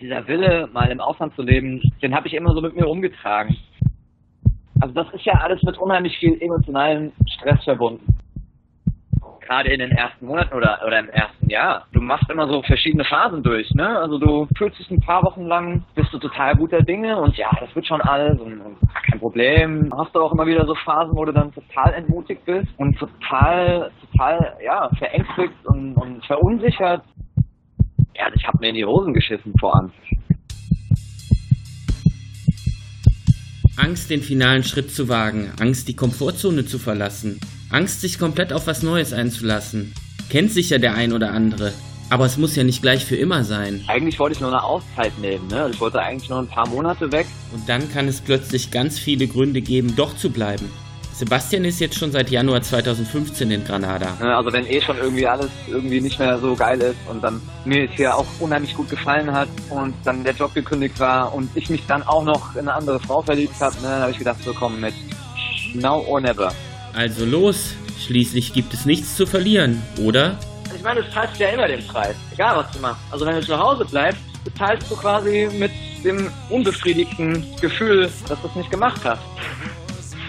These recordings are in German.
dieser Wille, mal im Ausland zu leben, den habe ich immer so mit mir rumgetragen. Also das ist ja alles mit unheimlich viel emotionalen Stress verbunden. Gerade in den ersten Monaten oder, oder im ersten Jahr. Du machst immer so verschiedene Phasen durch, ne? Also du fühlst dich ein paar Wochen lang, bist du total guter Dinge und ja, das wird schon alles und, und kein Problem. Hast du auch immer wieder so Phasen, wo du dann total entmutigt bist und total, total, ja, verängstigt und, und verunsichert. Ja, habe mir in die Hosen geschissen vor Angst. Angst, den finalen Schritt zu wagen, Angst, die Komfortzone zu verlassen, Angst, sich komplett auf was Neues einzulassen. Kennt sicher der ein oder andere. Aber es muss ja nicht gleich für immer sein. Eigentlich wollte ich nur eine Auszeit nehmen, ne? Ich wollte eigentlich nur ein paar Monate weg. Und dann kann es plötzlich ganz viele Gründe geben, doch zu bleiben. Sebastian ist jetzt schon seit Januar 2015 in Granada. Also wenn eh schon irgendwie alles irgendwie nicht mehr so geil ist und dann mir es hier auch unheimlich gut gefallen hat und dann der Job gekündigt war und ich mich dann auch noch in eine andere Frau verliebt habe, ne, habe ich gedacht, so komm mit now or never. Also los, schließlich gibt es nichts zu verlieren, oder? Ich meine, du zahlst ja immer den Preis, egal was du machst. Also wenn du zu Hause bleibst, bezahlst du quasi mit dem unbefriedigten Gefühl, dass du es nicht gemacht hast.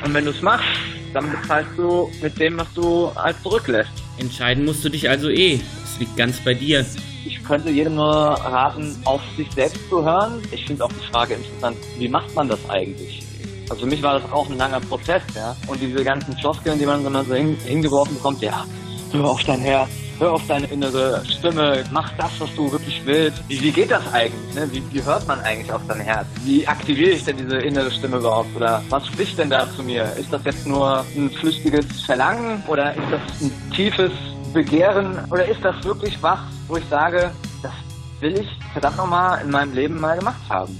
Und wenn du es machst, dann bezahlst du mit dem, was du halt zurücklässt. Entscheiden musst du dich also eh. Es liegt ganz bei dir. Ich könnte jedem nur raten, auf sich selbst zu hören. Ich finde auch die Frage interessant, wie macht man das eigentlich? Also für mich war das auch ein langer Prozess, ja. Und diese ganzen Floskeln, die man so hingeworfen bekommt, ja, hör auf dein Herz, hör auf deine innere Stimme, mach das, was du wirklich willst. Wie, wie geht das eigentlich? Ne? Wie, wie hört man eigentlich auf dein Herz? Wie aktiviere ich denn diese innere Stimme überhaupt? Oder was spricht denn da zu mir? Ist das jetzt nur ein flüchtiges Verlangen oder ist das ein tiefes Begehren? Oder ist das wirklich was, wo ich sage, das will ich verdammt nochmal in meinem Leben mal gemacht haben?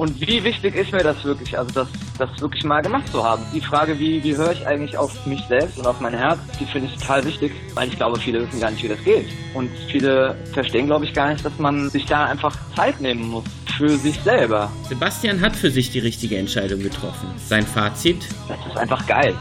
Und wie wichtig ist mir das wirklich, also das, das wirklich mal gemacht zu haben? Die Frage, wie, wie höre ich eigentlich auf mich selbst und auf mein Herz, die finde ich total wichtig, weil ich glaube, viele wissen gar nicht, wie das geht. Und viele verstehen, glaube ich, gar nicht, dass man sich da einfach Zeit nehmen muss für sich selber. Sebastian hat für sich die richtige Entscheidung getroffen. Sein Fazit? Das ist einfach geil.